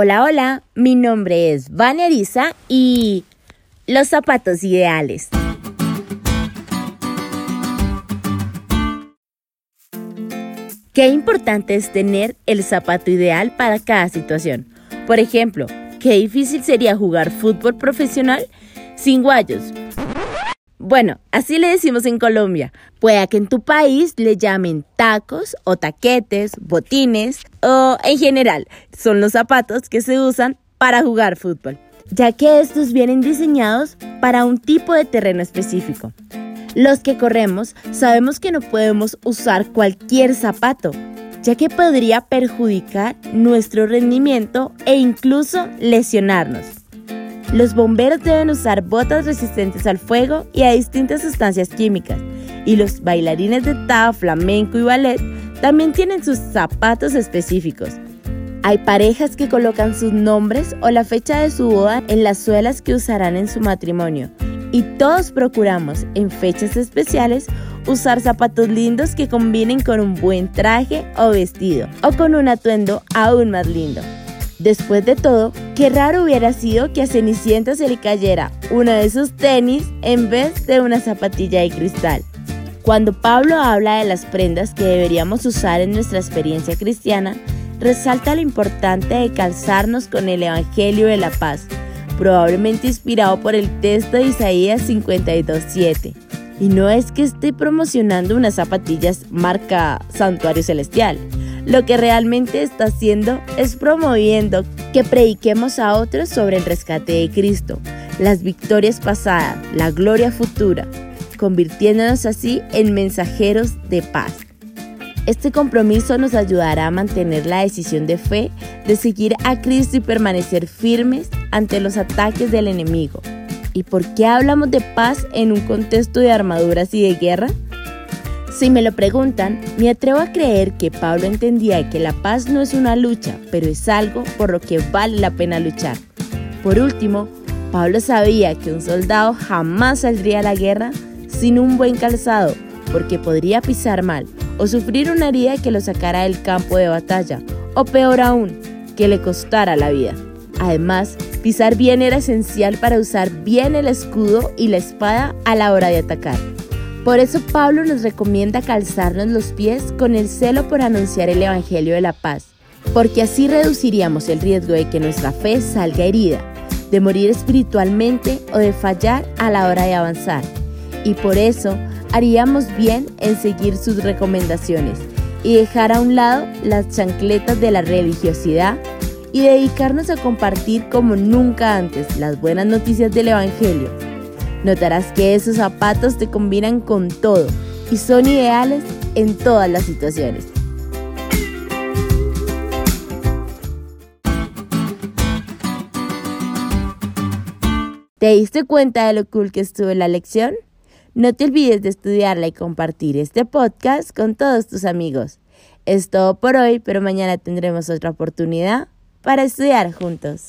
Hola, hola, mi nombre es Vania Arisa y los zapatos ideales. Qué importante es tener el zapato ideal para cada situación. Por ejemplo, qué difícil sería jugar fútbol profesional sin guayos. Bueno, así le decimos en Colombia. Puede que en tu país le llamen tacos o taquetes, botines o en general son los zapatos que se usan para jugar fútbol, ya que estos vienen diseñados para un tipo de terreno específico. Los que corremos sabemos que no podemos usar cualquier zapato, ya que podría perjudicar nuestro rendimiento e incluso lesionarnos. Los bomberos deben usar botas resistentes al fuego y a distintas sustancias químicas, y los bailarines de tao, flamenco y ballet también tienen sus zapatos específicos. Hay parejas que colocan sus nombres o la fecha de su boda en las suelas que usarán en su matrimonio, y todos procuramos en fechas especiales usar zapatos lindos que combinen con un buen traje o vestido o con un atuendo aún más lindo. Después de todo, qué raro hubiera sido que a Cenicienta se le cayera uno de sus tenis en vez de una zapatilla de cristal. Cuando Pablo habla de las prendas que deberíamos usar en nuestra experiencia cristiana, resalta lo importante de calzarnos con el Evangelio de la Paz, probablemente inspirado por el texto de Isaías 52.7. Y no es que esté promocionando unas zapatillas marca Santuario Celestial, lo que realmente está haciendo es promoviendo que prediquemos a otros sobre el rescate de Cristo, las victorias pasadas, la gloria futura, convirtiéndonos así en mensajeros de paz. Este compromiso nos ayudará a mantener la decisión de fe de seguir a Cristo y permanecer firmes ante los ataques del enemigo. ¿Y por qué hablamos de paz en un contexto de armaduras y de guerra? Si me lo preguntan, me atrevo a creer que Pablo entendía que la paz no es una lucha, pero es algo por lo que vale la pena luchar. Por último, Pablo sabía que un soldado jamás saldría a la guerra sin un buen calzado, porque podría pisar mal o sufrir una herida que lo sacara del campo de batalla, o peor aún, que le costara la vida. Además, pisar bien era esencial para usar bien el escudo y la espada a la hora de atacar. Por eso Pablo nos recomienda calzarnos los pies con el celo por anunciar el Evangelio de la paz, porque así reduciríamos el riesgo de que nuestra fe salga herida, de morir espiritualmente o de fallar a la hora de avanzar. Y por eso haríamos bien en seguir sus recomendaciones y dejar a un lado las chancletas de la religiosidad y dedicarnos a compartir como nunca antes las buenas noticias del Evangelio Notarás que esos zapatos te combinan con todo y son ideales en todas las situaciones. ¿Te diste cuenta de lo cool que estuvo la lección? No te olvides de estudiarla y compartir este podcast con todos tus amigos. Es todo por hoy, pero mañana tendremos otra oportunidad para estudiar juntos.